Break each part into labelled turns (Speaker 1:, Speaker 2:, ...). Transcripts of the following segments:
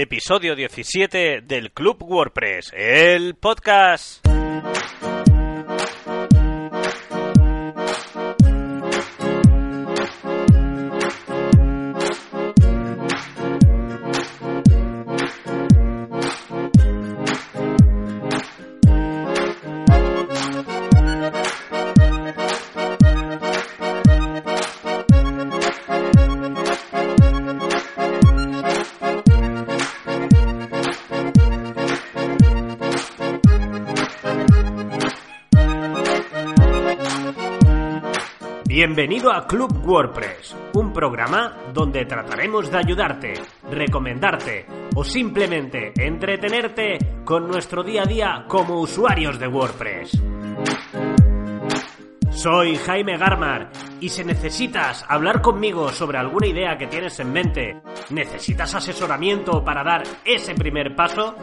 Speaker 1: episodio 17 del Club WordPress, el podcast.
Speaker 2: Bienvenido a Club WordPress, un programa donde trataremos de ayudarte, recomendarte o simplemente entretenerte con nuestro día a día como usuarios de WordPress. Soy Jaime Garmar y si necesitas hablar conmigo sobre alguna idea que tienes en mente, necesitas asesoramiento para dar ese primer paso,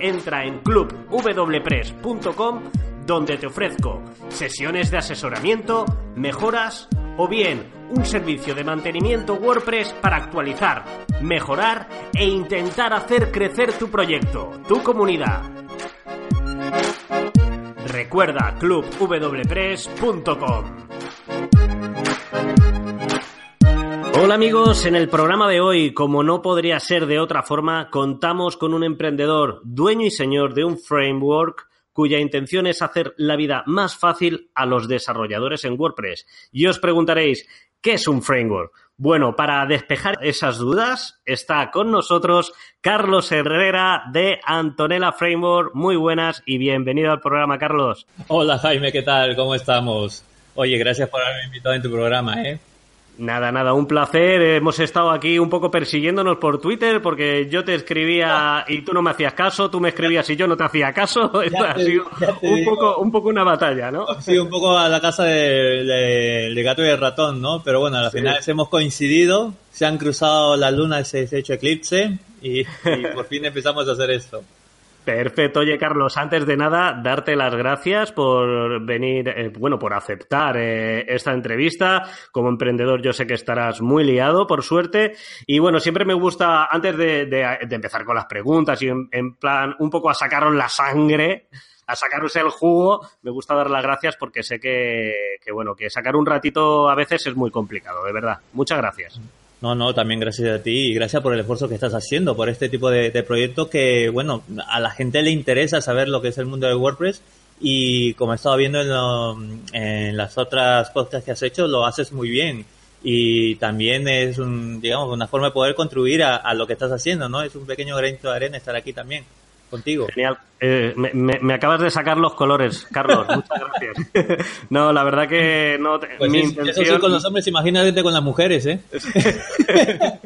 Speaker 2: entra en clubwpress.com donde te ofrezco sesiones de asesoramiento, mejoras o bien un servicio de mantenimiento WordPress para actualizar, mejorar e intentar hacer crecer tu proyecto, tu comunidad. Recuerda clubwpress.com. Hola amigos, en el programa de hoy, como no podría ser de otra forma, contamos con un emprendedor, dueño y señor de un framework cuya intención es hacer la vida más fácil a los desarrolladores en WordPress. Y os preguntaréis, ¿qué es un framework? Bueno, para despejar esas dudas está con nosotros Carlos Herrera de Antonella Framework. Muy buenas y bienvenido al programa, Carlos.
Speaker 3: Hola Jaime, ¿qué tal? ¿Cómo estamos? Oye, gracias por haberme invitado en tu programa, ¿eh?
Speaker 2: Nada, nada, un placer. Hemos estado aquí un poco persiguiéndonos por Twitter porque yo te escribía y tú no me hacías caso, tú me escribías y yo no te hacía caso. ha sido un poco, un poco una batalla, ¿no?
Speaker 3: Sí, un poco a la casa de, gato y el ratón, ¿no? Pero bueno, al final hemos coincidido, se han cruzado la luna, se ha hecho eclipse y por fin empezamos a hacer esto.
Speaker 2: Perfecto. Oye, Carlos, antes de nada, darte las gracias por venir, eh, bueno, por aceptar eh, esta entrevista. Como emprendedor, yo sé que estarás muy liado, por suerte. Y bueno, siempre me gusta, antes de, empezar con las preguntas y en, plan, un poco a sacaros la sangre, a sacaros el jugo, me gusta dar las gracias porque sé que, que, bueno, que sacar un ratito a veces es muy complicado, de verdad. Muchas gracias.
Speaker 3: No, no, también gracias a ti y gracias por el esfuerzo que estás haciendo por este tipo de, proyectos que, bueno, a la gente le interesa saber lo que es el mundo de WordPress y como he estado viendo en, las otras podcasts que has hecho, lo haces muy bien y también es un, digamos, una forma de poder contribuir a, a lo que estás haciendo, ¿no? Es un pequeño granito de arena estar aquí también contigo.
Speaker 2: Genial. Eh, me, acabas de sacar los colores, Carlos. Muchas gracias. no, la verdad que no.
Speaker 3: Pues mi intención... con los hombres, imagínate con las mujeres, ¿eh?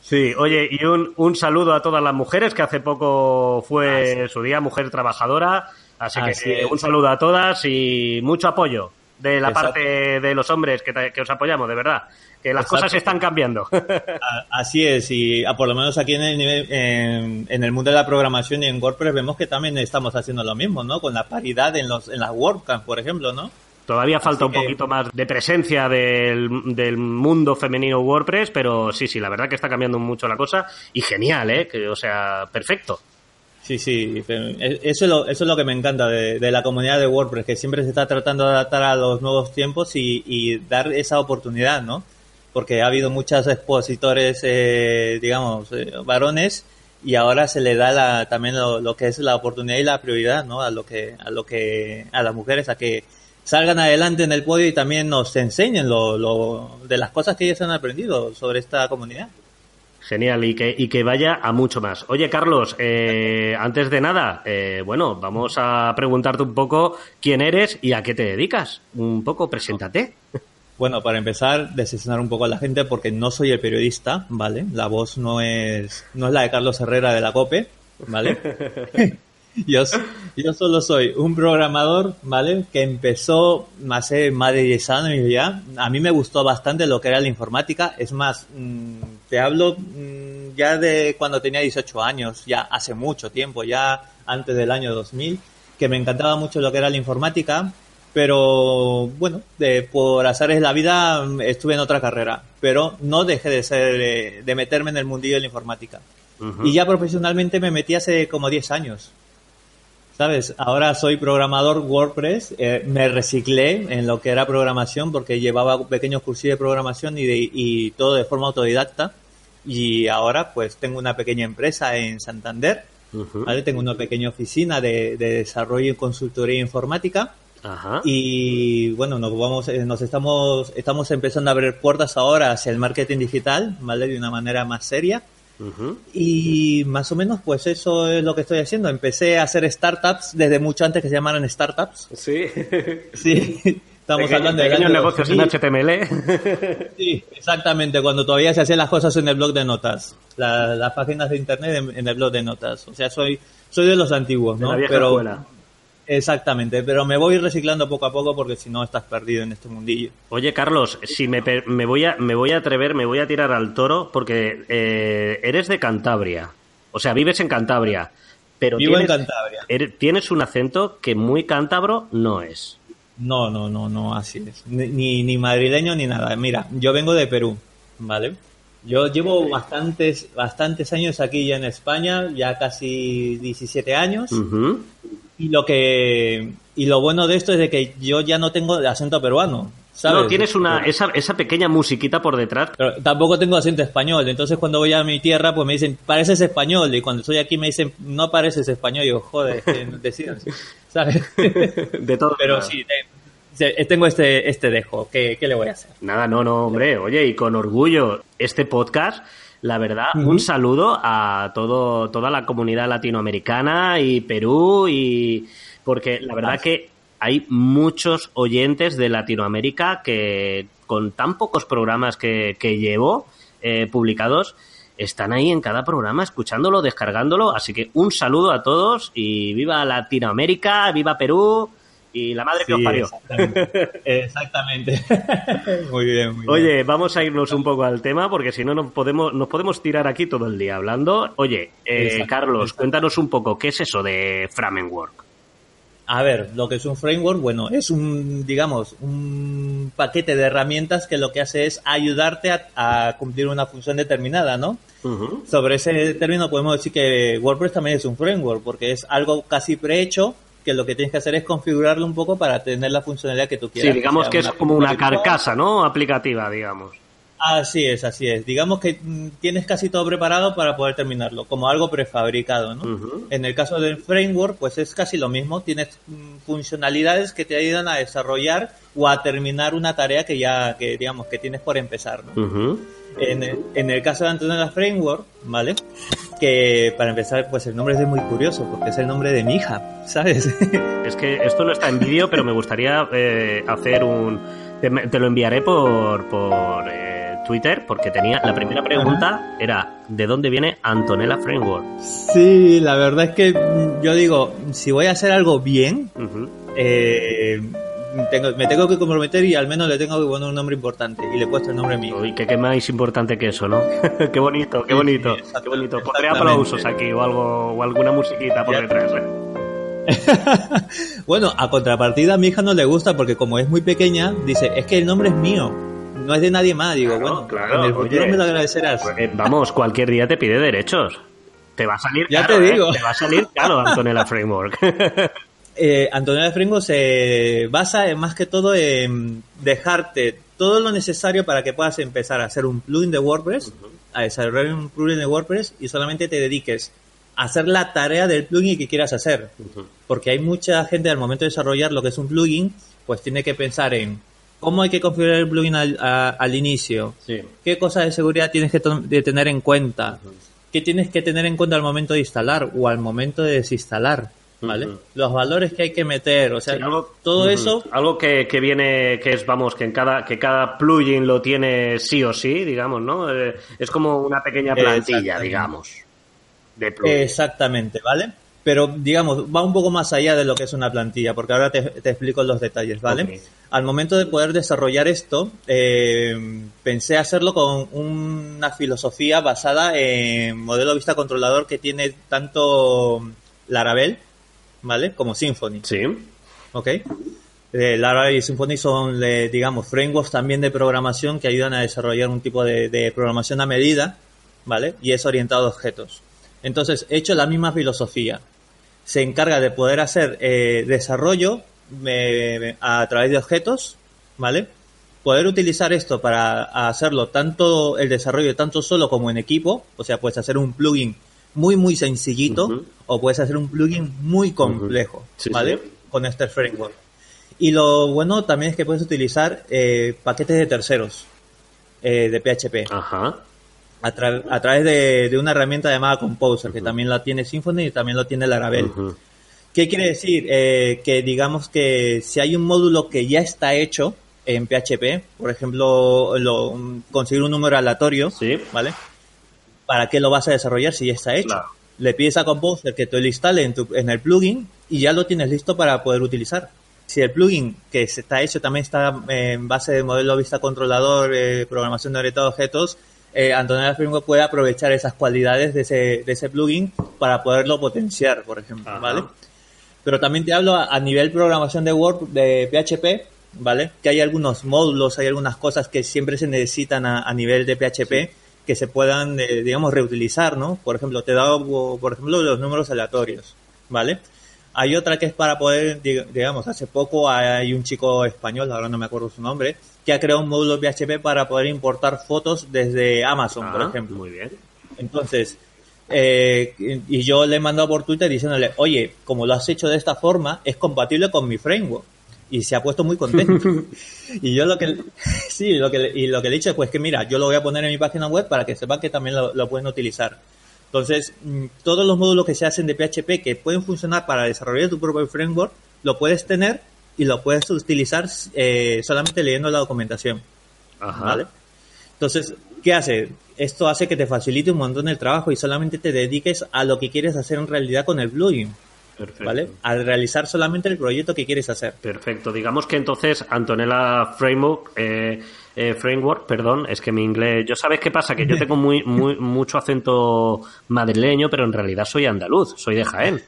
Speaker 2: sí, oye, y un, un saludo a todas las mujeres, que hace poco fue su día, mujer trabajadora. Así, que un saludo a todas y mucho apoyo de la parte de los hombres que, que os apoyamos, de verdad que las cosas están cambiando.
Speaker 3: Así es, y por lo menos aquí en el, nivel, en, el mundo de la programación y en WordPress vemos que también estamos haciendo lo mismo, ¿no? Con la paridad en, los, en las WordCamp, por ejemplo, ¿no?
Speaker 2: Todavía falta un poquito más de presencia del, del, mundo femenino WordPress, pero sí, sí, la verdad que está cambiando mucho la cosa y genial, ¿eh? Que, o sea, perfecto.
Speaker 3: Sí, sí, eso es lo, eso es lo que me encanta de, de, la comunidad de WordPress, que siempre se está tratando de adaptar a los nuevos tiempos y, dar esa oportunidad, ¿no? porque ha habido muchos expositores, eh, digamos, eh, varones, y ahora se le da la, también lo, que es la oportunidad y la prioridad, ¿no? A lo que, a lo que, a las mujeres a que salgan adelante en el podio y también nos enseñen lo, lo de las cosas que ellos han aprendido sobre esta comunidad.
Speaker 2: Genial, y que, y que vaya a mucho más. Oye, Carlos, eh, antes de nada, eh, bueno, vamos a preguntarte un poco quién eres y a qué te dedicas. Un poco, preséntate.
Speaker 3: Bueno, para empezar, decepcionar un poco a la gente porque no soy el periodista, ¿vale? La voz no es, no es la de Carlos Herrera de la COPE, ¿vale? yo, yo solo soy un programador, ¿vale? Que empezó hace más de 10 años ya. A mí me gustó bastante lo que era la informática. Es más, mm, te hablo mm, ya de cuando tenía 18 años, ya hace mucho tiempo, ya antes del año 2000, que me encantaba mucho lo que era la informática pero bueno, de, por azares la vida estuve en otra carrera, pero no dejé de ser, de, meterme en el mundillo de la informática. Y ya profesionalmente me metí hace como 10 años. ¿Sabes? Ahora soy programador WordPress, eh, me reciclé en lo que era programación porque llevaba pequeños cursos de programación y, y todo de forma autodidacta. Y ahora pues tengo una pequeña empresa en Santander, ¿vale? Tengo una pequeña oficina de, de desarrollo y consultoría informática.
Speaker 2: Ajá.
Speaker 3: Y bueno, nos vamos, eh, nos estamos, estamos empezando a abrir puertas ahora hacia el marketing digital, ¿vale? De una manera más seria. Y más o menos, pues eso es lo que estoy haciendo. Empecé a hacer startups desde mucho antes que se llamaran startups.
Speaker 2: Sí.
Speaker 3: Sí, estamos hablando de
Speaker 2: pequeños negocios en HTML.
Speaker 3: Sí, exactamente, cuando todavía se hacían las cosas en el blog de notas, La- las páginas de internet en, en el blog de notas. O sea, soy soy de los antiguos,
Speaker 2: De
Speaker 3: ¿no?
Speaker 2: la vieja
Speaker 3: pero
Speaker 2: escuela.
Speaker 3: Exactamente, pero me voy reciclando poco a poco porque si no estás perdido en este mundillo.
Speaker 2: Oye, Carlos, si me, me voy a me voy a atrever, me voy a tirar al toro porque eh, eres de Cantabria. O sea, vives en Cantabria. Pero
Speaker 3: Vivo en
Speaker 2: tienes,
Speaker 3: Cantabria.
Speaker 2: eres- tienes un acento que muy cántabro no es.
Speaker 3: No, no, no, no, así es. Ni, ni, ni madrileño ni nada. Mira, yo vengo de Perú, ¿vale? Yo llevo bastantes, bastantes años aquí ya en España, ya casi 17 años. Y lo que y lo bueno de esto es de que yo ya no tengo acento peruano, ¿sabes?
Speaker 2: No, tienes una esa, esa pequeña musiquita por detrás.
Speaker 3: Pero tampoco tengo acento español, entonces cuando voy a mi tierra pues me dicen, pareces español, y cuando estoy aquí me dicen, no pareces español, y yo, joder, decidas, ¿sabes?
Speaker 2: De todo.
Speaker 3: Pero sí, tengo este, este dejo, ¿qué, ¿qué le voy a hacer?
Speaker 2: Nada, no, no, hombre. Oye, y con orgullo, este podcast, la verdad, un saludo a todo, toda la comunidad latinoamericana y Perú, y porque la verdad que hay muchos oyentes de Latinoamérica que con tan pocos programas que, que llevo eh, publicados, están ahí en cada programa escuchándolo, descargándolo. Así que un saludo a todos y viva Latinoamérica, viva Perú y la madre que os
Speaker 3: Sí,
Speaker 2: parió.
Speaker 3: Exactamente. Exactamente. muy bien, muy bien.
Speaker 2: Oye, vamos a irnos un poco al tema porque si no nos podemos, nos podemos tirar aquí todo el día hablando. Oye, eh, Carlos, cuéntanos un poco, ¿qué es eso de Framework?
Speaker 3: A ver, lo que es un framework, bueno, es un, digamos, un paquete de herramientas que lo que hace es ayudarte a, a cumplir una función determinada, ¿no? Sobre ese término podemos decir que WordPress también es un framework, porque es algo casi prehecho, que lo que tienes que hacer es configurarlo un poco para tener la funcionalidad que tú
Speaker 2: Sí,
Speaker 3: quieras.
Speaker 2: digamos
Speaker 3: sea
Speaker 2: que es como una carcasa, ¿no? Aplicativa, digamos.
Speaker 3: Así es, así es. Digamos que mm, tienes casi todo preparado para poder terminarlo, como algo prefabricado, ¿no?
Speaker 2: Ujú.
Speaker 3: En el caso del framework, pues es casi lo mismo. Tienes mm, funcionalidades que te ayudan a desarrollar o a terminar una tarea que ya, que digamos, que tienes por empezar, ¿no?
Speaker 2: Ujú.
Speaker 3: En el, en el caso de Antonella Framework, ¿vale? Que para empezar, pues el nombre es muy curioso, porque es el nombre de mi hija, ¿sabes?
Speaker 2: Es que esto no está en vídeo, pero me gustaría eh, hacer un... Te, te lo enviaré por, por eh, Twitter, porque tenía... La primera pregunta era, ¿de dónde viene Antonella Framework?
Speaker 3: sí, la verdad es que yo digo, si voy a hacer algo bien, eh, tengo- me tengo que comprometer y al menos le tengo que poner un nombre importante y le he puesto el nombre mío.
Speaker 2: Uy, que qué más importante que eso, ¿no? qué bonito, qué bonito,
Speaker 3: sí,
Speaker 2: qué bonito. Pondré aplausos aquí o algo o alguna musiquita por detrás. ¿eh?
Speaker 3: bueno, a contrapartida a mi hija no le gusta porque como es muy pequeña, dice, es que el nombre es mío, no es de nadie más. Digo,
Speaker 2: Claro,
Speaker 3: bueno,
Speaker 2: claro,
Speaker 3: en el futuro
Speaker 2: oye.
Speaker 3: me lo agradecerás.
Speaker 2: Eh, vamos, cualquier día te pide derechos. Te va a salir
Speaker 3: Ya
Speaker 2: caro,
Speaker 3: te
Speaker 2: ¿eh?
Speaker 3: digo.
Speaker 2: Te va a salir caro Antonella Framework.
Speaker 3: Eh, Antonella Fringo se basa en, más que todo en dejarte todo lo necesario para que puedas empezar a hacer un plugin de WordPress, a desarrollar un plugin de WordPress y solamente te dediques a hacer la tarea del plugin que quieras hacer. Porque hay mucha gente al momento de desarrollar lo que es un plugin, pues tiene que pensar en cómo hay que configurar el plugin al, a- al inicio,
Speaker 2: sí.
Speaker 3: qué cosas de seguridad tienes que de tener en cuenta, qué tienes que tener en cuenta al momento de instalar o al momento de desinstalar, ¿vale? Los valores que hay que meter, o sea,
Speaker 2: Sí, algo-
Speaker 3: todo eso,
Speaker 2: Algo que, que viene, que es, vamos, que en cada, que cada plugin lo tiene sí o sí, digamos, ¿no? Eh, es como una pequeña plantilla, digamos, de plugin.
Speaker 3: exactamente, ¿vale? Pero, digamos, va un poco más allá de lo que es una plantilla, porque ahora te, te explico los detalles, ¿vale? Al momento de poder desarrollar esto, eh, pensé hacerlo con una filosofía basada en modelo vista controlador que tiene tanto Laravel, ¿vale? Como Symfony.
Speaker 2: Sí.
Speaker 3: ¿ok? Eh, Laravel y Symfony son, eh, digamos, frameworks también de programación que ayudan a desarrollar un tipo de, de programación a medida, ¿vale? Y es orientado a objetos. Entonces, he hecho la misma filosofía. Se encarga de poder hacer eh, desarrollo eh, a través de objetos, ¿vale? Poder utilizar esto para hacerlo tanto el desarrollo tanto solo como en equipo, o sea, puedes hacer un plugin muy muy sencillito o puedes hacer un plugin muy complejo, ¿vale? Con este framework. Y lo bueno también es que puedes utilizar eh, paquetes de terceros eh, de PHP.
Speaker 2: Ajá.
Speaker 3: A, través de, una herramienta llamada Composer, que también la tiene Symfony y también lo tiene Laravel. ¿Qué quiere decir? Eh, que digamos que si hay un módulo que ya está hecho en PHP, por ejemplo, lo, conseguir un número aleatorio,
Speaker 2: ¿Sí?
Speaker 3: ¿vale? ¿Para qué lo vas a desarrollar si ya está hecho? Le pides a Composer que te lo instale en, tu, en el plugin y ya lo tienes listo para poder utilizar si el plugin que está hecho también está en base de modelo vista controlador, eh, programación de orientado a objetos, eh, Antonella Framework puede aprovechar esas cualidades de ese, de ese plugin para poderlo potenciar, por ejemplo, ¿vale? Pero también te hablo a, nivel programación de Word, de PHP, ¿vale? Que hay algunos módulos, hay algunas cosas que siempre se necesitan a, nivel de PHP que se puedan, eh, digamos, reutilizar, ¿no? Por ejemplo, te he dado, por ejemplo, los números aleatorios, ¿vale? Hay otra que es para poder, digamos, hace poco hay un chico español, ahora no me acuerdo su nombre, que ha creado un módulo PHP para poder importar fotos desde Amazon, por ah, ejemplo.
Speaker 2: Muy bien.
Speaker 3: Entonces, eh, y yo le he mandado por Twitter diciéndole, oye, como lo has hecho de esta forma, es compatible con mi framework. Y se ha puesto muy contento. y yo lo que, sí, lo que, y lo que le he dicho es pues que mira, yo lo voy a poner en mi página web para que sepan que también lo pueden utilizar. Entonces, mm, todos los módulos que se hacen de PHP que pueden funcionar para desarrollar tu propio framework, lo puedes tener y lo puedes utilizar eh, solamente leyendo la documentación. ¿Vale? Entonces, ¿qué hace? Esto hace que te facilite un montón el trabajo y solamente te dediques a lo que quieres hacer en realidad con el plugin. Perfecto. ¿Vale? Al realizar solamente el proyecto que quieres hacer.
Speaker 2: Perfecto. Digamos que entonces Antonella Framework eh, eh, framework, perdón, es que mi inglés, yo sabes qué pasa, que yo tengo muy, muy mucho acento madrileño, pero en realidad soy andaluz, soy de Jaén.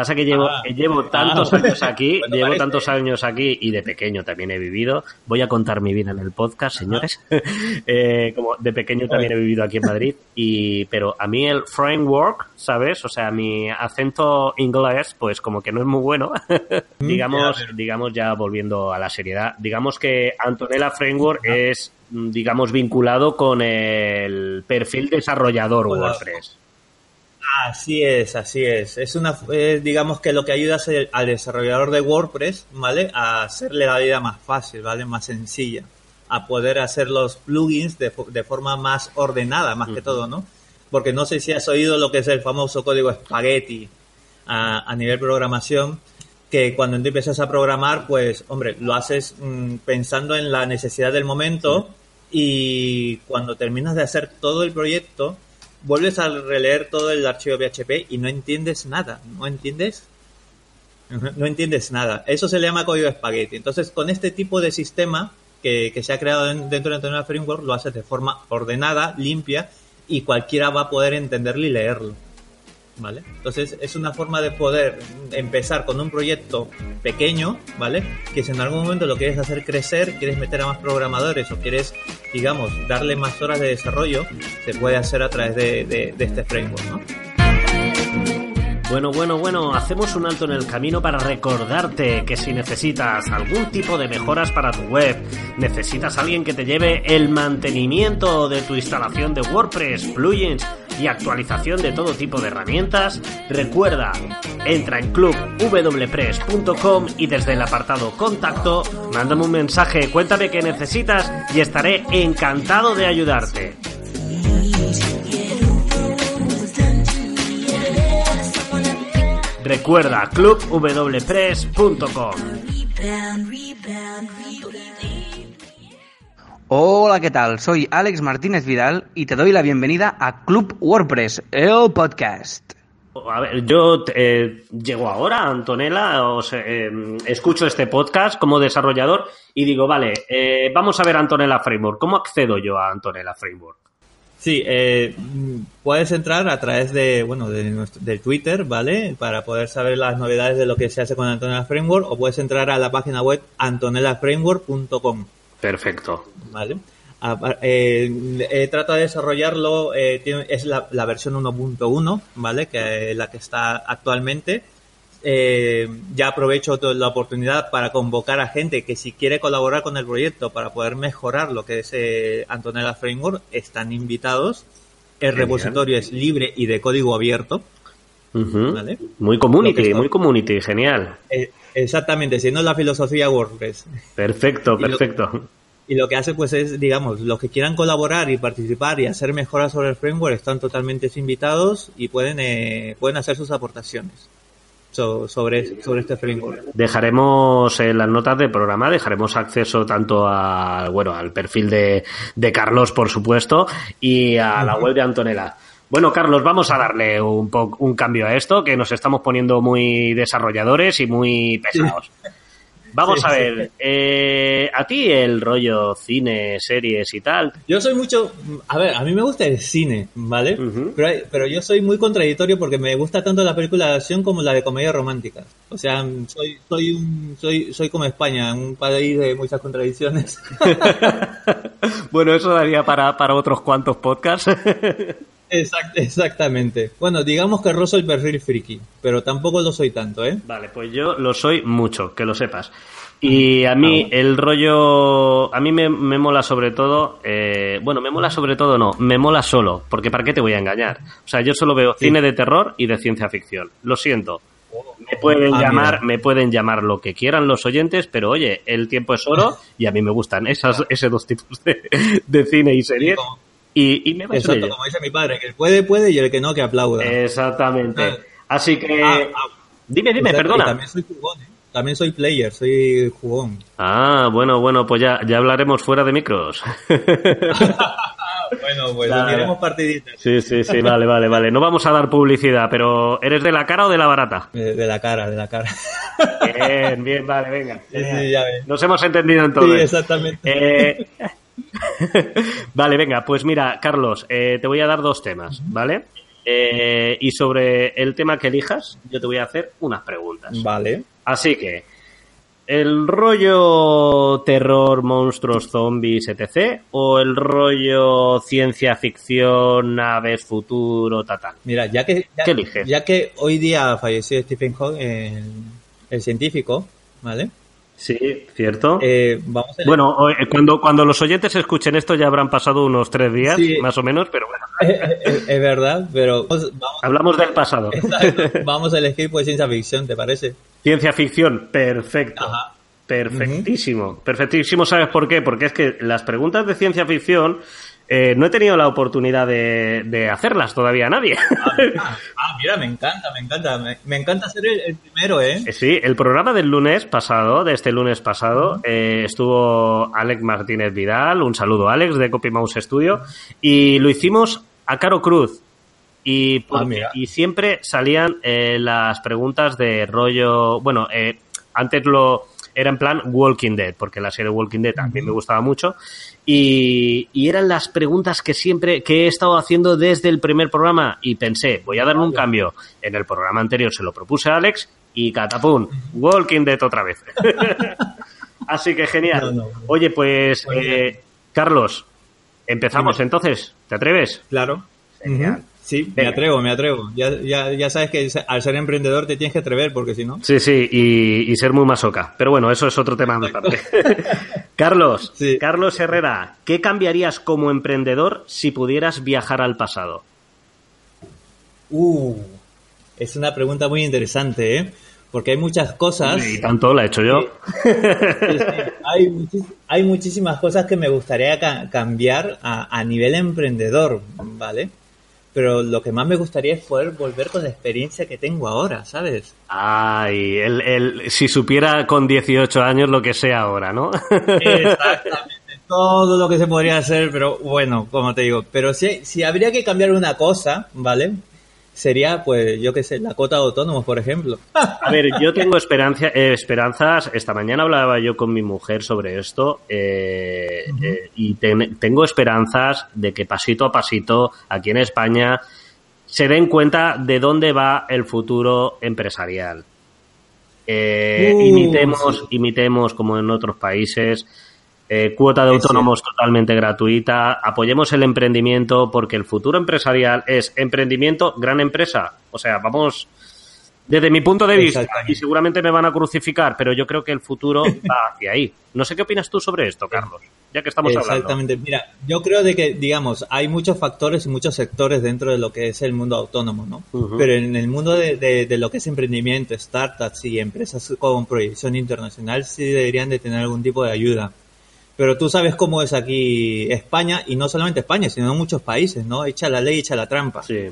Speaker 2: Pasa que llevo, ah. llevo tantos ah. años aquí, llevo tantos años aquí y de pequeño también he vivido. Voy a contar mi vida en el podcast, señores. eh, como de pequeño también he vivido aquí en Madrid. Y, pero a mí el framework, ¿sabes? O sea, mi acento inglés, pues como que no es muy bueno. Mm, digamos, digamos ya volviendo a la seriedad, digamos que Antonella Framework es, digamos, vinculado con el perfil desarrollador WordPress.
Speaker 3: Así es, así es. Es una, digamos que lo que ayuda al desarrollador de WordPress, ¿vale? A hacerle la vida más fácil, ¿vale? Más sencilla. A poder hacer los plugins de, forma más ordenada, más que todo, ¿no? Porque no sé si has oído lo que es el famoso código spaghetti a, nivel programación, que cuando tú empiezas a programar, pues, hombre, lo haces mm, pensando en la necesidad del momento y cuando terminas de hacer todo el proyecto, vuelves a releer todo el archivo PHP y no entiendes nada, no entiendes no entiendes nada. Eso se le llama código espagueti. Entonces, con este tipo de sistema que, se ha creado dentro de Antonella Framework, lo haces de forma ordenada, limpia, y cualquiera va a poder entenderlo y leerlo. ¿Vale? Entonces es una forma de poder empezar con un proyecto pequeño, ¿vale? Que si en algún momento lo quieres hacer crecer, quieres meter a más programadores o quieres, digamos, darle más horas de desarrollo, se puede hacer a través de, este framework, ¿no?
Speaker 2: Bueno, bueno, bueno, hacemos un alto en el camino para recordarte que si necesitas algún tipo de mejoras para tu web, necesitas alguien que te lleve el mantenimiento de tu instalación de WordPress, plugins y actualización de todo tipo de herramientas, recuerda, entra en clubwpress.com y desde el apartado contacto, mándame un mensaje, cuéntame qué necesitas y estaré encantado de ayudarte. Recuerda clubwpress.com.
Speaker 4: Hola, ¿qué tal? Soy Alex Martínez Vidal y te doy la bienvenida a Club WordPress, el podcast.
Speaker 2: A ver, yo eh, llego ahora, Antonella, o eh, escucho este podcast como desarrollador y digo, vale, eh, vamos a ver Antonella Framework. ¿Cómo accedo yo a Antonella Framework?
Speaker 3: Sí, eh, puedes entrar a través de, bueno, de, Twitter, ¿vale? Para poder saber las novedades de lo que se hace con Antonella Framework o puedes entrar a la página web antonellaframework.com.
Speaker 2: Perfecto.
Speaker 3: ¿Vale? Eh, he tratado de desarrollarlo, eh, tiene- es la, la versión 1.1, ¿vale? Que es la que está actualmente. Eh, ya aprovecho la oportunidad para convocar a gente que si quiere colaborar con el proyecto para poder mejorar lo que es eh, Antonella Framework, están invitados. El
Speaker 2: Genial.
Speaker 3: repositorio es libre y de código abierto. Vale.
Speaker 2: Muy community, muy community, genial.
Speaker 3: Eh, exactamente, si no es la filosofía WordPress.
Speaker 2: Perfecto,
Speaker 3: Y lo-
Speaker 2: perfecto.
Speaker 3: Y lo que hace pues es, digamos, los que quieran colaborar y participar y hacer mejoras sobre el framework están totalmente invitados y pueden, eh, pueden hacer sus aportaciones so- sobre, sobre este framework.
Speaker 2: Dejaremos en las notas del programa, dejaremos acceso tanto a, bueno, al perfil de, de Carlos, por supuesto, y a la web de Antonella. Bueno, Carlos, vamos a darle un, po- un cambio a esto, que nos estamos poniendo muy desarrolladores y muy pesados. Vamos
Speaker 3: Sí,
Speaker 2: a
Speaker 3: sí.
Speaker 2: ver, eh, a ti el rollo cine, series y tal,
Speaker 3: Yo soy mucho, a ver, a mí me gusta el cine, ¿vale?
Speaker 2: Ujú.
Speaker 3: pero, hay- pero yo soy muy contradictorio porque me gusta tanto la película de acción como la de comedia romántica. O sea, soy, soy un, soy, soy como España, un país de muchas contradicciones.
Speaker 2: bueno, eso daría para, para otros cuantos podcasts.
Speaker 3: Exact- exactamente. Bueno, digamos que rozo el perfil friki, pero tampoco lo soy tanto, ¿eh?
Speaker 2: Vale, pues yo lo soy mucho, que lo sepas. Y a mí el rollo, a mí me, me mola sobre todo, eh, bueno, me mola sobre todo no, me mola solo, porque ¿para qué te voy a engañar? O sea, yo solo veo
Speaker 3: Sí.
Speaker 2: cine de terror y de ciencia ficción. Lo siento. Me pueden
Speaker 3: Ah,
Speaker 2: llamar,
Speaker 3: mira.
Speaker 2: me pueden llamar lo que quieran los oyentes, pero oye, el tiempo es oro y a mí me gustan esas, esos dos tipos de, de cine y series. Y, y me
Speaker 3: Exacto,
Speaker 2: ello.
Speaker 3: como dice mi padre, que el puede, puede y el que no, que aplauda.
Speaker 2: Exactamente.
Speaker 3: Ah.
Speaker 2: Así que,
Speaker 3: Ah, ah,
Speaker 2: dime, dime, perdona.
Speaker 3: También soy jugón, ¿eh? También soy player, soy jugón.
Speaker 2: Ah, bueno, bueno, pues ya, ya hablaremos fuera de micros.
Speaker 3: Bueno, pues
Speaker 2: Claro.
Speaker 3: partiditas.
Speaker 2: sí, sí, sí, vale, vale, vale. No vamos a dar publicidad, pero ¿eres de la cara o de la barata?
Speaker 3: De, de la cara, de la cara.
Speaker 2: Bien, bien, vale, venga.
Speaker 3: Sí, sí, ya ves.
Speaker 2: Nos hemos entendido en
Speaker 3: Sí, exactamente.
Speaker 2: Eh, vale, venga, pues mira, Carlos, eh, te voy a dar dos temas, ¿vale? Eh, y sobre el tema que elijas, yo te voy a hacer unas preguntas.
Speaker 3: Vale.
Speaker 2: Así que, ¿el rollo terror, monstruos, zombies, etc? ¿O el rollo ciencia ficción, naves, futuro, ta, ta?
Speaker 3: Mira, ya que, ya,
Speaker 2: ¿Qué eliges?
Speaker 3: ya que hoy día falleció Stephen Hawking, el, el científico, ¿vale?
Speaker 2: Sí, cierto.
Speaker 3: Eh, vamos a
Speaker 2: bueno, eh, cuando, cuando los oyentes escuchen esto ya habrán pasado unos tres días,
Speaker 3: Sí.
Speaker 2: más o menos, pero bueno,
Speaker 3: es, es verdad, pero vamos, vamos,
Speaker 2: hablamos del pasado.
Speaker 3: exacto, vamos a elegir pues ciencia ficción, ¿te parece?
Speaker 2: Ciencia ficción, perfecto.
Speaker 3: Ajá.
Speaker 2: Perfectísimo, perfectísimo. ¿Sabes por qué? Porque es que las preguntas de ciencia ficción eh, no he tenido la oportunidad de, de hacerlas todavía nadie.
Speaker 3: Ah, ah, mira, me encanta, me encanta. Me, me encanta ser el, el primero, ¿eh?
Speaker 2: Eh, Sí, el programa del lunes pasado, de este lunes pasado, eh, estuvo Alex Martínez Vidal, un saludo Alex de Copy Mouse Studio, y lo hicimos a Caro Cruz. Y, porque-
Speaker 3: Ah, mira.
Speaker 2: y siempre salían eh, las preguntas de rollo, bueno, antes lo era en plan Walking Dead, porque la serie Walking Dead también me gustaba mucho, y, y eran las preguntas que siempre, que he estado haciendo desde el primer programa, y pensé, voy a darle un cambio. En el programa anterior se lo propuse a Alex, y catapum, Walking Dead otra vez. Así que genial.
Speaker 3: No, no.
Speaker 2: Oye, pues, eh, Carlos, empezamos entonces, ¿te atreves?
Speaker 3: Claro.
Speaker 2: Genial.
Speaker 3: Sí, me atrevo, me atrevo. Ya, ya, ya sabes que al ser emprendedor te tienes que atrever, porque si no.
Speaker 2: Sí, sí, y, y ser muy masoca. Pero bueno, eso es otro tema aparte. Carlos,
Speaker 3: Sí.
Speaker 2: Carlos Herrera, ¿qué cambiarías como emprendedor si pudieras viajar al pasado?
Speaker 3: Uh, es una pregunta muy interesante, ¿eh? Porque hay muchas cosas.
Speaker 2: Y tanto la he hecho yo.
Speaker 3: Hay, muchis- hay muchísimas cosas que me gustaría ca- cambiar a, a nivel emprendedor, ¿vale? Pero lo que más me gustaría es poder volver con la experiencia que tengo ahora, ¿sabes?
Speaker 2: Ay, el, el- si supiera con 18 años lo que sé ahora, ¿no?
Speaker 3: Exactamente. Todo lo que se podría hacer, pero bueno, como te digo. Pero si, si habría que cambiar una cosa, ¿vale? Sería, pues, yo qué sé, la cota de autónomos, por ejemplo.
Speaker 2: A ver, yo tengo esperanza, eh, esperanzas. Esta mañana hablaba yo con mi mujer sobre esto eh, eh, y ten- tengo esperanzas de que pasito a pasito aquí en España se den cuenta de dónde va el futuro empresarial. Eh,
Speaker 3: Uh,
Speaker 2: imitemos,
Speaker 3: sí.
Speaker 2: imitemos como en otros países. Eh, cuota de autónomos totalmente gratuita. Apoyemos el emprendimiento porque el futuro empresarial es emprendimiento, gran empresa. O sea, vamos desde mi punto de vista,
Speaker 3: Exactamente.
Speaker 2: y seguramente me van a crucificar, pero yo creo que el futuro va hacia ahí. No sé qué opinas tú sobre esto, Carlos, ya que estamos hablando.
Speaker 3: Exactamente. Mira, yo creo de que, digamos, hay muchos factores y muchos sectores dentro de lo que es el mundo autónomo, ¿no? Pero en el mundo de, de- de lo que es emprendimiento, startups y empresas con proyección internacional sí deberían de tener algún tipo de ayuda. Pero tú sabes cómo es aquí España, y no solamente España, sino en muchos países, ¿no? Echa la ley, echa la trampa.
Speaker 2: Sí.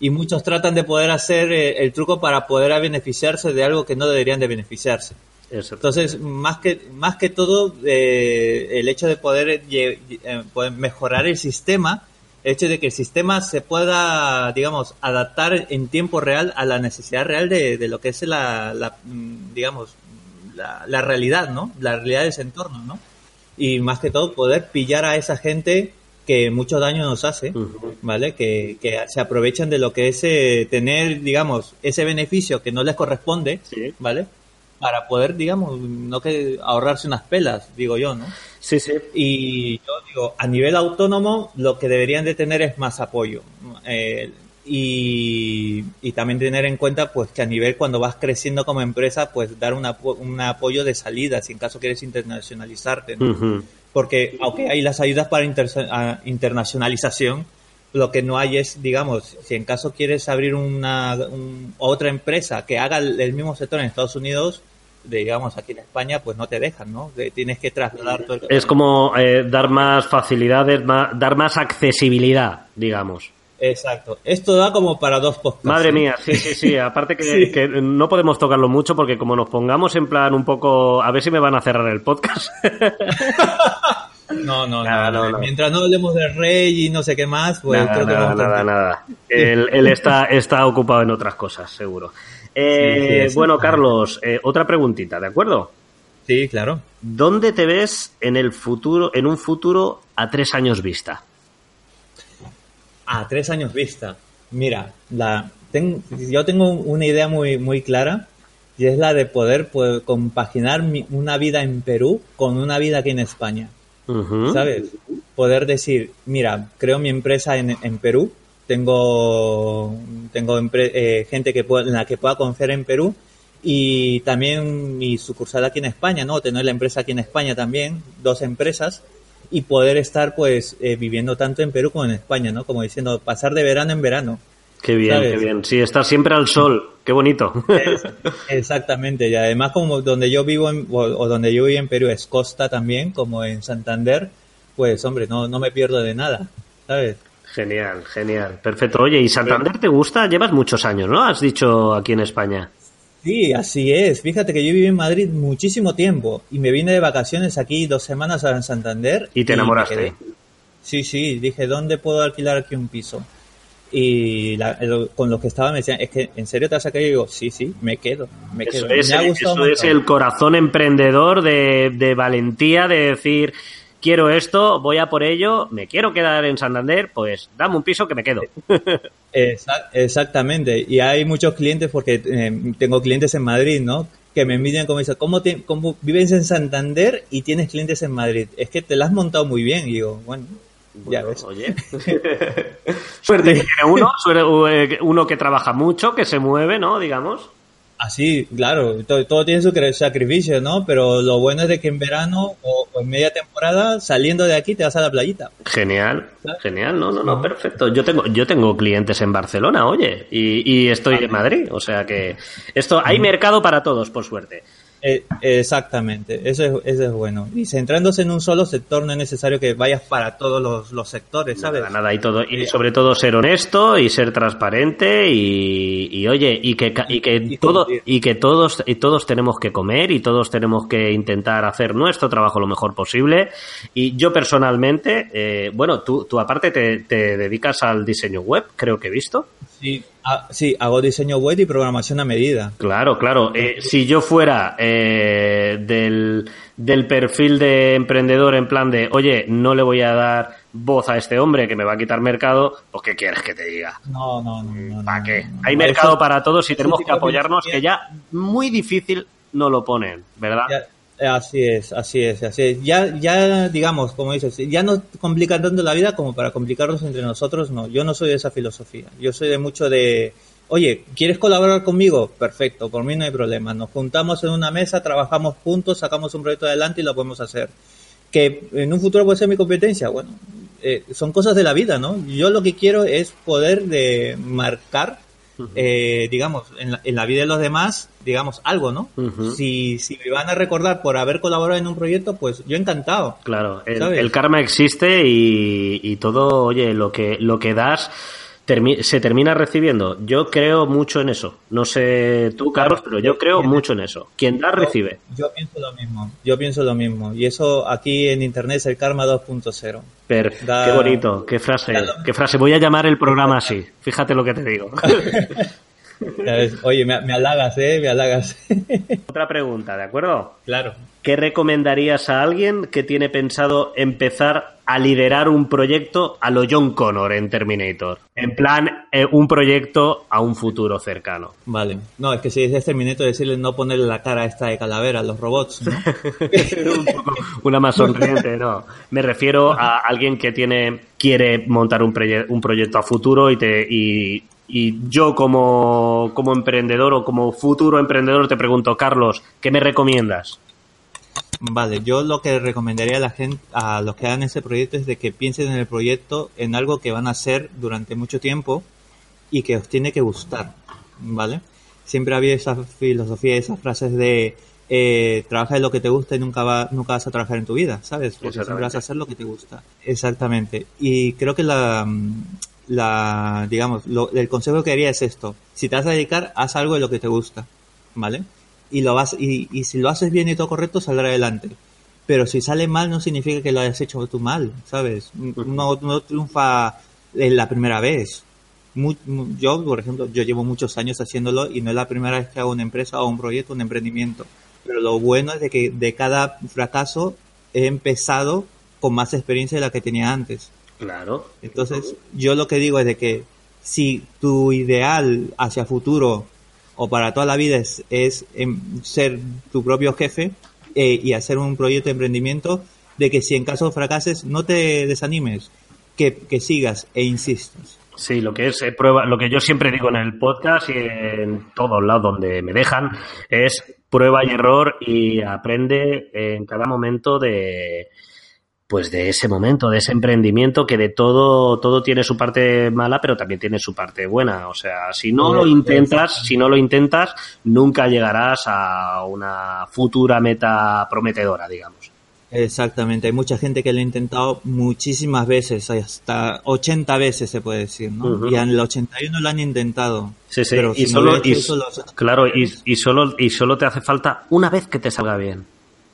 Speaker 3: Y muchos tratan de poder hacer eh, el truco para poder beneficiarse de algo que no deberían de beneficiarse. Entonces, más que, más que todo, eh, el hecho de poder, lle- eh, poder mejorar el sistema, el hecho de que el sistema se pueda, digamos, adaptar en tiempo real a la necesidad real de, de lo que es la, la, mm, digamos, la, la realidad, ¿no? La realidad de ese entorno, ¿no? Y más que todo, poder pillar a esa gente que mucho daño nos hace. ¿vale? Que, que se aprovechan de lo que es eh, tener, digamos, ese beneficio que no les corresponde,
Speaker 2: Sí.
Speaker 3: ¿vale? Para poder, digamos, no que ahorrarse unas pelas, digo yo, ¿no?
Speaker 2: Sí, sí.
Speaker 3: Y yo digo, a nivel autónomo, lo que deberían de tener es más apoyo. Eh, y, y también tener en cuenta, pues, que a nivel cuando vas creciendo como empresa, pues, dar un, apo- un apoyo de salida, si en caso quieres internacionalizarte, ¿no? Porque aunque hay las ayudas para inter- internacionalización, lo que no hay es, digamos, si en caso quieres abrir una un- otra empresa que haga el, el mismo sector en Estados Unidos, digamos aquí en España, pues no te dejan, ¿no? Que tienes que trasladar todo el...
Speaker 2: Es como eh, dar más facilidades, ma- dar más accesibilidad, digamos.
Speaker 3: Exacto. Esto da como para dos podcasts.
Speaker 2: Madre
Speaker 3: ¿eh?
Speaker 2: mía, sí, sí, sí. Aparte que,
Speaker 3: Sí.
Speaker 2: que no podemos tocarlo mucho porque como nos pongamos en plan un poco... A ver si me van a cerrar el podcast.
Speaker 3: No, no,
Speaker 2: Nada,
Speaker 3: no,
Speaker 2: no, no.
Speaker 3: Mientras no hablemos del rey y no sé qué más, pues
Speaker 2: nada,
Speaker 3: creo que
Speaker 2: nada,
Speaker 3: vamos
Speaker 2: nada, nada. Él, él está, está ocupado en otras cosas, seguro. Eh,
Speaker 3: Sí, sí,
Speaker 2: bueno. Carlos, eh, otra preguntita, ¿de acuerdo?
Speaker 3: Sí, claro.
Speaker 2: ¿Dónde te ves en el futuro, en un futuro a tres años vista?
Speaker 3: A tres años vista. Mira, la, ten- yo tengo una idea muy, muy clara y es la de poder pues, compaginar mi- una vida en Perú con una vida aquí en España. ¿Sabes? Poder decir, mira, creo mi empresa en, en Perú, tengo, tengo eh, gente que pueda- en la que pueda confiar en Perú y también mi sucursal aquí en España, ¿no? Tener la empresa aquí en España también, dos empresas y poder estar pues eh, viviendo tanto en Perú como en España, ¿no? Como diciendo, pasar de verano en verano.
Speaker 2: Qué bien,
Speaker 3: ¿sabes?
Speaker 2: qué bien. Sí, estar siempre al sol. Qué bonito.
Speaker 3: Es- exactamente, y además como donde yo vivo en, o, o donde yo vivo en Perú es costa también, como en Santander, pues hombre, no, no me pierdo de nada, ¿sabes?
Speaker 2: Genial, genial. Perfecto. Oye, ¿y Santander te gusta? Llevas muchos años, ¿no? Has dicho aquí en España.
Speaker 3: Sí, así es. Fíjate que yo viví en Madrid muchísimo tiempo y me vine de vacaciones aquí dos semanas a Santander.
Speaker 2: Y te
Speaker 3: me
Speaker 2: enamoraste.
Speaker 3: Sí, sí, dije, ¿dónde puedo alquilar aquí un piso? Y la- el- con los que estaba me decían, es que ¿en serio te has sacado? Y digo, sí, sí, me quedo, me
Speaker 2: Eso,
Speaker 3: quedo.
Speaker 2: es,
Speaker 3: me ha gustado
Speaker 2: eso es el corazón emprendedor de, de valentía, de decir, quiero esto, voy a por ello, me quiero quedar en Santander, pues dame un piso que me quedo.
Speaker 3: Exac- Exactamente, y hay muchos clientes, porque eh, tengo clientes en Madrid, ¿no? Que me envidian como dicen, ¿cómo, te- cómo vives en Santander y tienes clientes en Madrid? Es que te la has montado muy bien, y digo, bueno, ya ves.
Speaker 2: Oye. Suerte que tiene uno, suerte- uno que trabaja mucho, que se mueve, ¿no? Digamos.
Speaker 3: Así, claro, todo, todo tiene su sacrificio, ¿no? Pero lo bueno es de que en verano o, o en media temporada, saliendo de aquí, te vas a la playita.
Speaker 2: Genial, genial, no, no, no, perfecto. Yo tengo, yo tengo clientes en Barcelona, oye, y, y estoy en Madrid, o sea que esto hay mercado para todos, por suerte.
Speaker 3: Eh, exactamente, eso es, eso es bueno. Y centrándose en un solo sector, no es necesario que vayas para todos los, los sectores, ¿sabes?
Speaker 2: Nada, nada, y todo, y sobre todo ser honesto y ser transparente y, y, oye, y que, y que
Speaker 3: Y
Speaker 2: todo, y que todos, y todos tenemos que comer y todos tenemos que intentar hacer nuestro trabajo lo mejor posible. Y yo personalmente, eh, bueno, tú, tú aparte te, te dedicas al diseño web, creo que he visto.
Speaker 3: Sí, ah, sí, hago diseño web y programación a medida.
Speaker 2: Claro, claro. Eh, si yo fuera eh, del, del perfil de emprendedor en plan de, oye, no le voy a dar voz a este hombre que me va a quitar mercado, pues ¿qué quieres que te diga?
Speaker 3: No, no, no.
Speaker 2: ¿Para qué?
Speaker 3: no, no.
Speaker 2: Hay
Speaker 3: Eso-
Speaker 2: mercado para todos y tenemos que apoyarnos, que ya muy difícil no lo ponen, ¿verdad?
Speaker 3: ya- Así es, así es, así es. Ya, ya, digamos, como dices, ya no complican tanto la vida como para complicarnos entre nosotros, no. Yo no soy de esa filosofía. Yo soy de mucho de, oye, ¿quieres colaborar conmigo? Perfecto, por mí no hay problema. Nos juntamos en una mesa, trabajamos juntos, sacamos un proyecto adelante y lo podemos hacer. Que en un futuro puede ser mi competencia, bueno, eh, son cosas de la vida, ¿no? Yo lo que quiero es poder de marcar eh, digamos, en la, en la, vida de los demás, digamos, algo, ¿no? si, si me van a recordar por haber colaborado en un proyecto, pues yo encantado.
Speaker 2: Claro, el, el karma existe y, y, todo, oye, lo que, lo que das se termina recibiendo. Yo creo mucho en eso. No sé tú, Carlos, pero yo creo mucho en eso. Quien da, recibe.
Speaker 3: Yo pienso lo mismo. Yo pienso lo mismo. Y eso aquí en Internet es el karma 2.0.
Speaker 2: Qué bonito. Qué frase. Qué frase. Voy a llamar el programa así. Fíjate lo que te digo.
Speaker 3: Oye, me, me, halagas, ¿eh? Me halagas.
Speaker 2: Otra pregunta, ¿de acuerdo?
Speaker 3: Claro.
Speaker 2: ¿Qué recomendarías a alguien que tiene pensado empezar a liderar un proyecto a lo John Connor en Terminator? En plan, eh, un proyecto a un futuro cercano.
Speaker 3: Vale. No, es que si es Terminator, decirle no ponerle la cara esta de calavera a los robots, ¿no?
Speaker 2: un poco, una más sonriente, no. Me refiero a alguien que tiene quiere montar un, un proyecto a futuro y te y y yo como, como emprendedor o como futuro emprendedor te pregunto, Carlos, ¿qué me recomiendas?
Speaker 3: Vale, yo lo que recomendaría a la gente, a los que hagan ese proyecto es de que piensen en el proyecto en algo que van a hacer durante mucho tiempo y que os tiene que gustar, ¿vale? Siempre había esa filosofía, esas frases de eh, trabaja en lo que te gusta y nunca, va, nunca vas a trabajar en tu vida, ¿sabes? Porque siempre vas a hacer lo que te gusta. Exactamente. Y creo que la, la digamos, lo, el consejo que haría es esto. Si te vas a dedicar, haz algo de lo que te gusta, ¿vale? Y lo vas, y, y si lo haces bien y todo correcto, saldrá adelante. Pero si sale mal, no significa que lo hayas hecho tú mal, ¿sabes? No, no triunfa en la primera vez. yo, por ejemplo, yo llevo muchos años haciéndolo y no es la primera vez que hago una empresa o un proyecto, un emprendimiento. Pero lo bueno es de que de cada fracaso he empezado con más experiencia de la que tenía antes.
Speaker 2: Claro.
Speaker 3: Entonces, yo lo que digo es de que si tu ideal hacia futuro o para toda la vida es, es em, ser tu propio jefe eh, y hacer un proyecto de emprendimiento, de que si en caso fracases no te desanimes, que, que sigas e insistas.
Speaker 2: Sí, lo que es eh, prueba, lo que yo siempre digo en el podcast y en todos lados donde me dejan es prueba y error y aprende en cada momento de, pues de ese momento, de ese emprendimiento que de todo, todo tiene su parte mala, pero también tiene su parte buena. O sea, si no lo intentas, si no lo intentas, nunca llegarás a una futura meta prometedora, digamos.
Speaker 3: Exactamente, hay mucha gente que lo ha intentado muchísimas veces, hasta 80 veces se puede decir, ¿no? Y en el 81 lo han intentado.
Speaker 2: Sí, sí, y solo, claro, y, y, solo, y solo te hace falta una vez que te salga bien.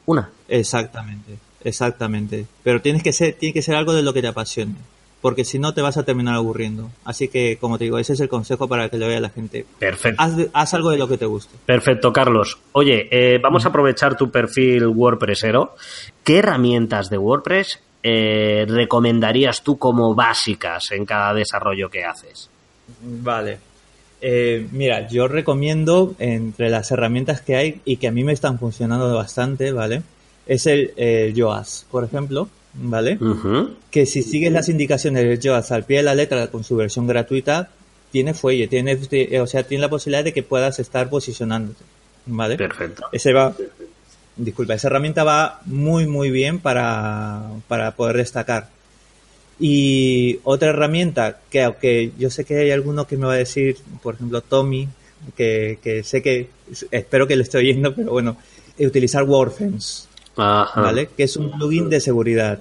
Speaker 2: Una.
Speaker 3: Exactamente. Exactamente. Pero tienes que ser, tiene que ser algo de lo que te apasione. Porque si no te vas a terminar aburriendo. Así que, como te digo, ese es el consejo para que le vea la gente.
Speaker 2: Perfecto.
Speaker 3: Haz, algo de lo que te guste.
Speaker 2: Perfecto, Carlos. Oye, eh, vamos a aprovechar tu perfil WordPressero. ¿Qué herramientas de WordPress eh, recomendarías tú como básicas en cada desarrollo que haces?
Speaker 3: Vale. Eh, mira, yo recomiendo entre las herramientas que hay y que a mí me están funcionando bastante, ¿vale? Es el eh, Yoas, por ejemplo, ¿vale? Que si sigues las indicaciones del Yoas al pie de la letra con su versión gratuita, tiene fuelle, tiene, o sea, tiene la posibilidad de que puedas estar posicionándote, ¿vale?
Speaker 2: Perfecto.
Speaker 3: Ese va, disculpa, esa herramienta va muy, muy bien para, para poder destacar. Y otra herramienta que aunque yo sé que hay alguno que me va a decir, por ejemplo, Tommy, que, que sé que, espero que lo esté oyendo, pero bueno, utilizar ¿vale? Que es un plugin de seguridad.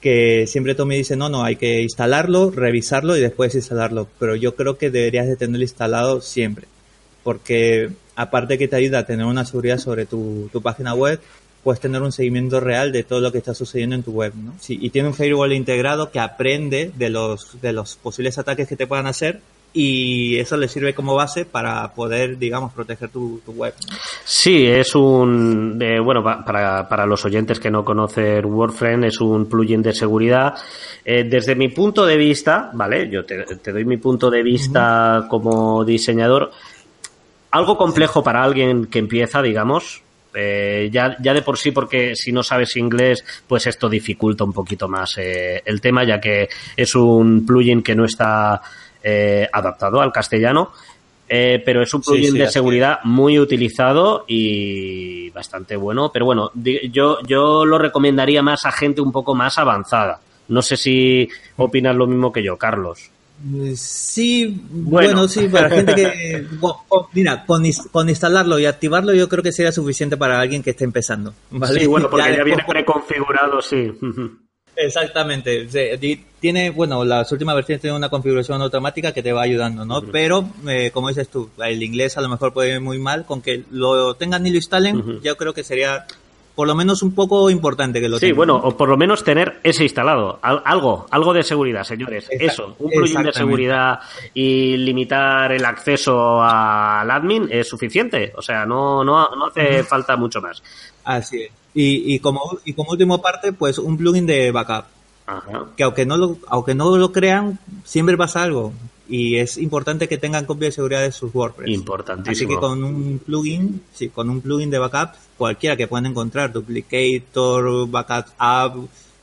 Speaker 3: Que siempre tú me dices, no, no, hay que instalarlo, revisarlo y después instalarlo. Pero yo creo que deberías de tenerlo instalado siempre. Porque aparte que te ayuda a tener una seguridad sobre tu, página web, puedes tener un seguimiento real de todo lo que está sucediendo en tu web, ¿no? y tiene un firewall integrado que aprende de los, de los posibles ataques que te puedan hacer y eso le sirve como base para poder, digamos, proteger tu, web.
Speaker 2: Sí, es un, eh, bueno, para, para los oyentes que no conocen WordFriend, es un plugin de seguridad. Eh, desde mi punto de vista, ¿vale? Yo te, doy mi punto de vista como diseñador. Algo complejo para alguien que empieza, digamos, Eh, ya, ya de por sí, porque si no sabes inglés, pues esto dificulta un poquito más eh, el tema, ya que es un plugin que no está eh, adaptado al castellano. Eh, pero es un plugin
Speaker 3: sí,
Speaker 2: de seguridad muy utilizado y bastante bueno. Pero bueno, yo, yo lo recomendaría más a gente un poco más avanzada. No sé si opinas lo mismo que yo, Carlos.
Speaker 3: Sí,
Speaker 2: Bueno.
Speaker 3: bueno, sí, para gente que... mira, con, con instalarlo y activarlo yo creo que sería suficiente para alguien que esté empezando. ¿vale?
Speaker 2: Sí, bueno, porque ya,
Speaker 3: después-
Speaker 2: viene preconfigurado, sí.
Speaker 3: Exactamente. Di- Tiene, bueno, las últimas versiones tienen una configuración automática que te va ayudando, ¿no? Pero, eh, como dices tú, el inglés a lo mejor puede ir muy mal. Con que lo tengan y lo instalen,
Speaker 2: Ujú.
Speaker 3: yo creo que sería por lo menos un poco importante que lo
Speaker 2: Sí,
Speaker 3: tengan.
Speaker 2: bueno, o por lo menos tener ese instalado. Al- algo, algo de seguridad, señores.
Speaker 3: Exact-
Speaker 2: Eso, un plugin de seguridad y limitar el acceso al admin es suficiente. O sea, no, no, no hace falta mucho más.
Speaker 3: Así es. Y, y, como, y como última parte, pues un plugin de backup.
Speaker 2: Ajá.
Speaker 3: que aunque no lo, aunque no lo crean, siempre pasa algo. Y es importante que tengan copia de seguridad de sus WordPress.
Speaker 2: Importantísimo.
Speaker 3: Así que con un plugin, sí, con un plugin de backup, cualquiera que puedan encontrar, Duplicator, Backup App,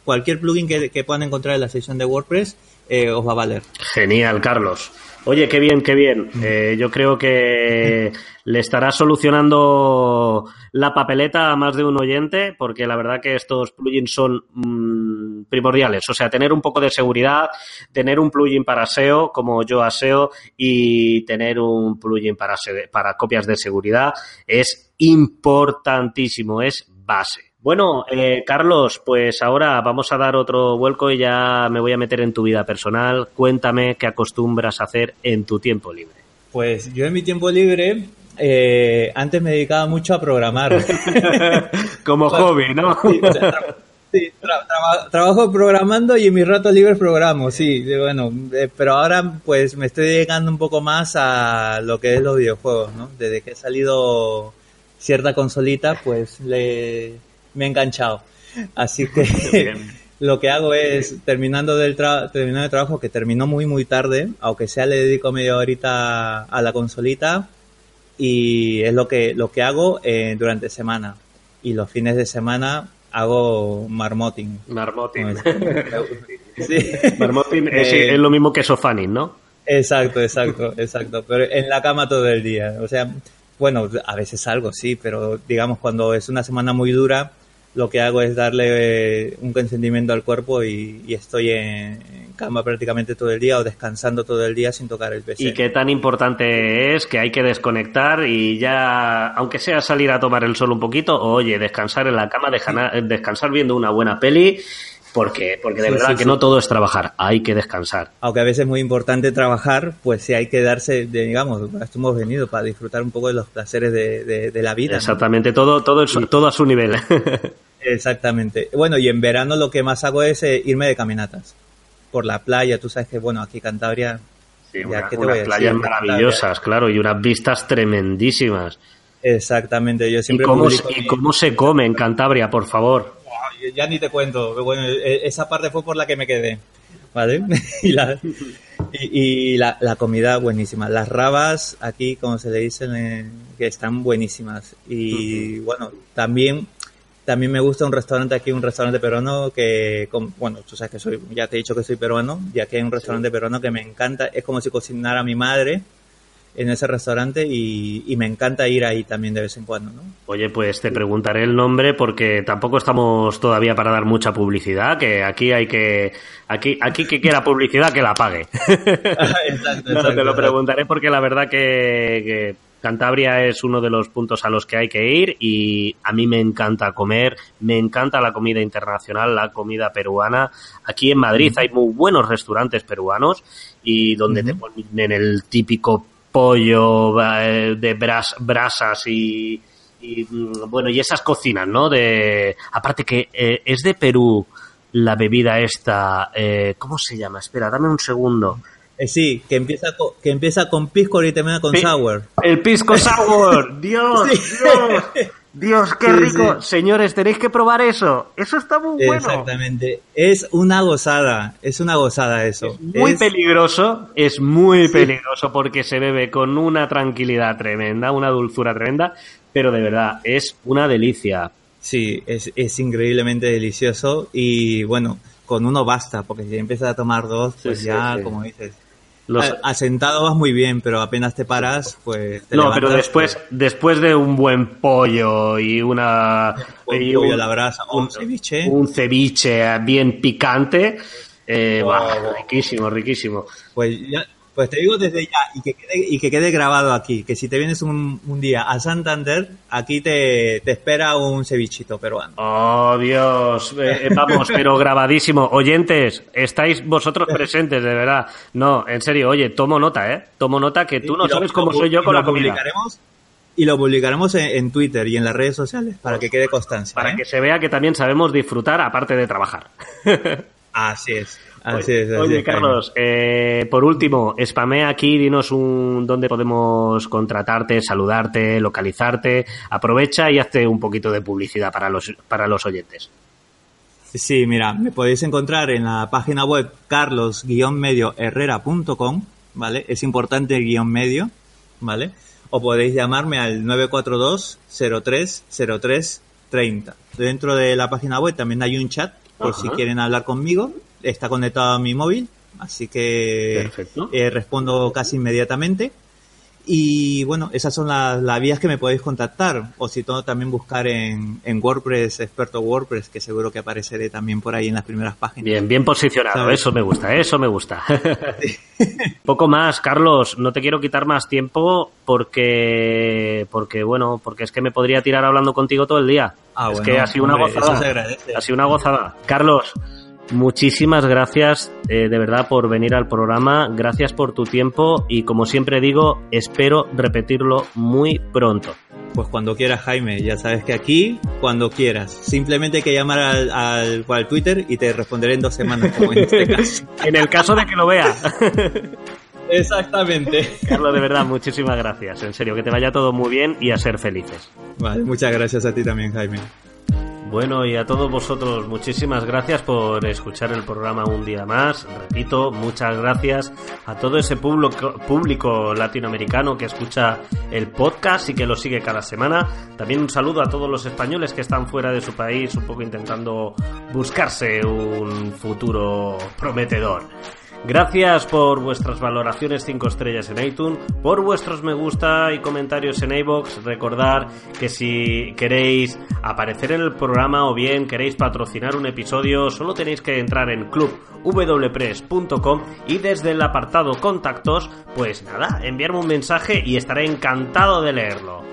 Speaker 3: cualquier plugin que, que puedan encontrar en la sección de WordPress, eh, os va a valer.
Speaker 2: Genial, Carlos. Oye, qué bien, qué bien. Eh, yo creo que le estará solucionando la papeleta a más de un oyente, porque la verdad que estos plugins son mm, primordiales. O sea, tener un poco de seguridad, tener un plugin para SEO, como yo a SEO, y tener un plugin para, se- para copias de seguridad es importantísimo, es base. Bueno, eh, Carlos, pues ahora vamos a dar otro vuelco y ya me voy a meter en tu vida personal. Cuéntame qué acostumbras a hacer en tu tiempo libre.
Speaker 3: Pues yo en mi tiempo libre, eh, antes me dedicaba mucho a programar.
Speaker 2: Como hobby, ¿no?
Speaker 3: Sí, tra- tra- trabajo programando y en mis ratos libres programo, sí, bueno, eh, pero ahora pues me estoy dedicando un poco más a lo que es los videojuegos, ¿no? Desde que ha salido cierta consolita, pues le, me he enganchado. Así que lo que hago es, terminando del tra- terminando el trabajo, que terminó muy muy tarde, aunque sea le dedico media horita a la consolita, y es lo que, lo que hago eh, durante semana. Y los fines de semana hago marmoting.
Speaker 2: Marmotin.
Speaker 3: Sí.
Speaker 2: Marmotin es,
Speaker 3: Eh,
Speaker 2: es lo mismo que Sofanin, ¿no?
Speaker 3: Exacto, exacto, exacto. Pero en la cama todo el día. O sea, bueno, a veces salgo, sí, pero digamos cuando es una semana muy dura, lo que hago es darle eh, un consentimiento al cuerpo y, estoy en, cama prácticamente todo el día o descansando todo el día sin tocar el PC.
Speaker 2: Y qué tan importante es que hay que desconectar y ya, aunque sea salir a tomar el sol un poquito, oye, descansar en la cama, dejana- descansar viendo una buena peli, porque, porque de
Speaker 3: Sí,
Speaker 2: verdad
Speaker 3: sí,
Speaker 2: que
Speaker 3: sí.
Speaker 2: no todo es trabajar, hay que descansar.
Speaker 3: aunque a veces es muy importante trabajar, pues sí hay que darse, de, digamos, esto hemos venido, para disfrutar un poco de los placeres de, de- de la vida. ¿no?
Speaker 2: Exactamente, todo, todo, es- todo a su nivel.
Speaker 3: Exactamente. Bueno, y en verano lo que más hago es eh, irme de caminatas por la playa. Tú sabes que, bueno, aquí Cantabria,
Speaker 2: Sí,
Speaker 3: Ya,
Speaker 2: una-
Speaker 3: ¿qué te
Speaker 2: unas
Speaker 3: voy a decir?
Speaker 2: playas maravillosas, claro, y unas vistas tremendísimas.
Speaker 3: exactamente. Yo
Speaker 2: ¿Y
Speaker 3: siempre
Speaker 2: cómo,
Speaker 3: publico
Speaker 2: y
Speaker 3: mi-
Speaker 2: cómo se come en Cantabria, por favor?
Speaker 3: Ya ni te cuento. pero Bueno, eh, esa parte fue por la que me quedé. ¿Vale? y la, y, y la, la comida buenísima. Las rabas, aquí, como se le dicen, eh, que están buenísimas. Y bueno, también también me gusta un restaurante aquí, un restaurante peruano que, con- bueno, tú sabes que soy, ya te he dicho que soy peruano, y aquí hay un restaurante peruano que me encanta, es como si cocinara mi madre en ese restaurante y, y me encanta ir ahí también de vez en cuando, ¿no?
Speaker 2: Oye, pues te preguntaré el nombre porque tampoco estamos todavía para dar mucha publicidad, que aquí hay que, aquí, aquí que quiera publicidad que la pague.
Speaker 3: exacto,
Speaker 2: No, te lo preguntaré porque la verdad que, que Cantabria es uno de los puntos a los que hay que ir y a mí me encanta comer, me encanta la comida internacional, la comida peruana. Aquí en Madrid hay muy buenos restaurantes peruanos y donde te ponen el típico pollo eh, de bras- brasas y, y, mm, bueno y esas cocinas, ¿no? De aparte que eh, es de Perú la bebida esta, eh, ¿cómo se llama? Espera, dame un segundo.
Speaker 3: Eh, sí, que empieza, co- que empieza con pisco y termina con
Speaker 2: Pi-
Speaker 3: sour.
Speaker 2: El pisco sour. Dios, Dios. Dios, qué
Speaker 3: Sí,
Speaker 2: rico.
Speaker 3: sí.
Speaker 2: Señores, tenéis que probar eso. Eso está muy bueno.
Speaker 3: Exactamente. Es una gozada, es una gozada eso.
Speaker 2: Muy
Speaker 3: Es-
Speaker 2: peligroso, es muy peligroso porque se bebe con una tranquilidad tremenda, una dulzura tremenda, pero de verdad, es una delicia.
Speaker 3: Sí, es, es increíblemente delicioso y bueno, con uno basta, porque si empiezas a tomar dos, pues ya, como dices,
Speaker 2: Los-
Speaker 3: a- asentado vas muy bien, pero apenas te paras, pues te
Speaker 2: no, pero
Speaker 3: levantas,
Speaker 2: después, después de un buen pollo y una
Speaker 3: pues,
Speaker 2: y
Speaker 3: pollo
Speaker 2: un-
Speaker 3: a la brasa un ceviche.
Speaker 2: un ceviche bien picante, eh,
Speaker 3: Wow,
Speaker 2: bah,
Speaker 3: wow.
Speaker 2: riquísimo, riquísimo.
Speaker 3: Pues ya, pues te digo desde ya y que quede, y que quede grabado aquí, que si te vienes un, un día a Santander, aquí te, te espera un cevichito peruano.
Speaker 2: Oh, Dios. Eh, eh, vamos, pero grabadísimo. Oyentes, estáis vosotros presentes, de verdad. No, en serio, oye, tomo nota, ¿eh? Tomo nota que tú no sabes cómo soy yo con la comida.
Speaker 3: publicaremos y lo publicaremos en, en Twitter y en las redes sociales para que quede constancia.
Speaker 2: Para
Speaker 3: ¿eh?
Speaker 2: que se vea que también sabemos disfrutar aparte de trabajar.
Speaker 3: Así es, así es. así
Speaker 2: Oye,
Speaker 3: es.
Speaker 2: Carlos, eh, por último, spamea aquí, dinos un dónde podemos contratarte, saludarte, localizarte. Aprovecha y hazte un poquito de publicidad para los, para los oyentes.
Speaker 3: Sí, mira, me podéis encontrar en la página web carlos-medioherrera.com, ¿vale? Es importante el guion medio, ¿vale? O podéis llamarme al 942-030330. Dentro de la página web también hay un chat, por
Speaker 2: Ajá.
Speaker 3: si quieren hablar conmigo. Está conectado a mi móvil, así que eh, respondo casi inmediatamente. Y bueno, esas son las, las vías que me podéis contactar. O si todo, también buscar en, en WordPress, experto WordPress, que seguro que apareceré también por ahí en las primeras páginas.
Speaker 2: Bien, bien posicionado,
Speaker 3: ¿Sabes?
Speaker 2: eso me gusta, eso me gusta. Poco más, Carlos, no te quiero quitar más tiempo porque, porque bueno, porque es que me podría tirar hablando contigo todo el día.
Speaker 3: Ah,
Speaker 2: es
Speaker 3: bueno,
Speaker 2: que ha sido una
Speaker 3: hombre,
Speaker 2: gozada. Ha sido una gozada. Carlos, muchísimas gracias eh, de verdad por venir al programa, gracias por tu tiempo y como siempre digo, espero repetirlo muy pronto.
Speaker 3: Pues cuando quieras, Jaime, ya sabes que aquí, cuando quieras. Simplemente hay que llamar al, al, al Twitter y te responderé en dos semanas, como en este caso.
Speaker 2: En el caso de que lo vea.
Speaker 3: Exactamente.
Speaker 2: Carlos, de verdad, muchísimas gracias. En serio, que te vaya todo muy bien y a ser felices.
Speaker 3: Vale, muchas gracias a ti también, Jaime.
Speaker 2: Bueno, y a todos vosotros, muchísimas gracias por escuchar el programa un día más. Repito, muchas gracias a todo ese público, latinoamericano que escucha el podcast y que lo sigue cada semana. También un saludo a todos los españoles que están fuera de su país, un poco intentando buscarse un futuro prometedor. Gracias por vuestras valoraciones 5 estrellas en iTunes, por vuestros me gusta y comentarios en iBox. Recordar que si queréis aparecer en el programa o bien queréis patrocinar un episodio, solo tenéis que entrar en clubwpress.com y desde el apartado contactos, pues nada, enviarme un mensaje y estaré encantado de leerlo.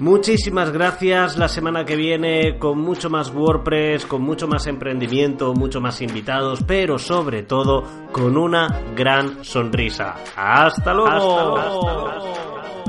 Speaker 2: Muchísimas gracias. La semana que viene con mucho más WordPress, con mucho más emprendimiento, mucho más invitados, pero sobre todo con una gran sonrisa. Hasta luego. Hasta luego.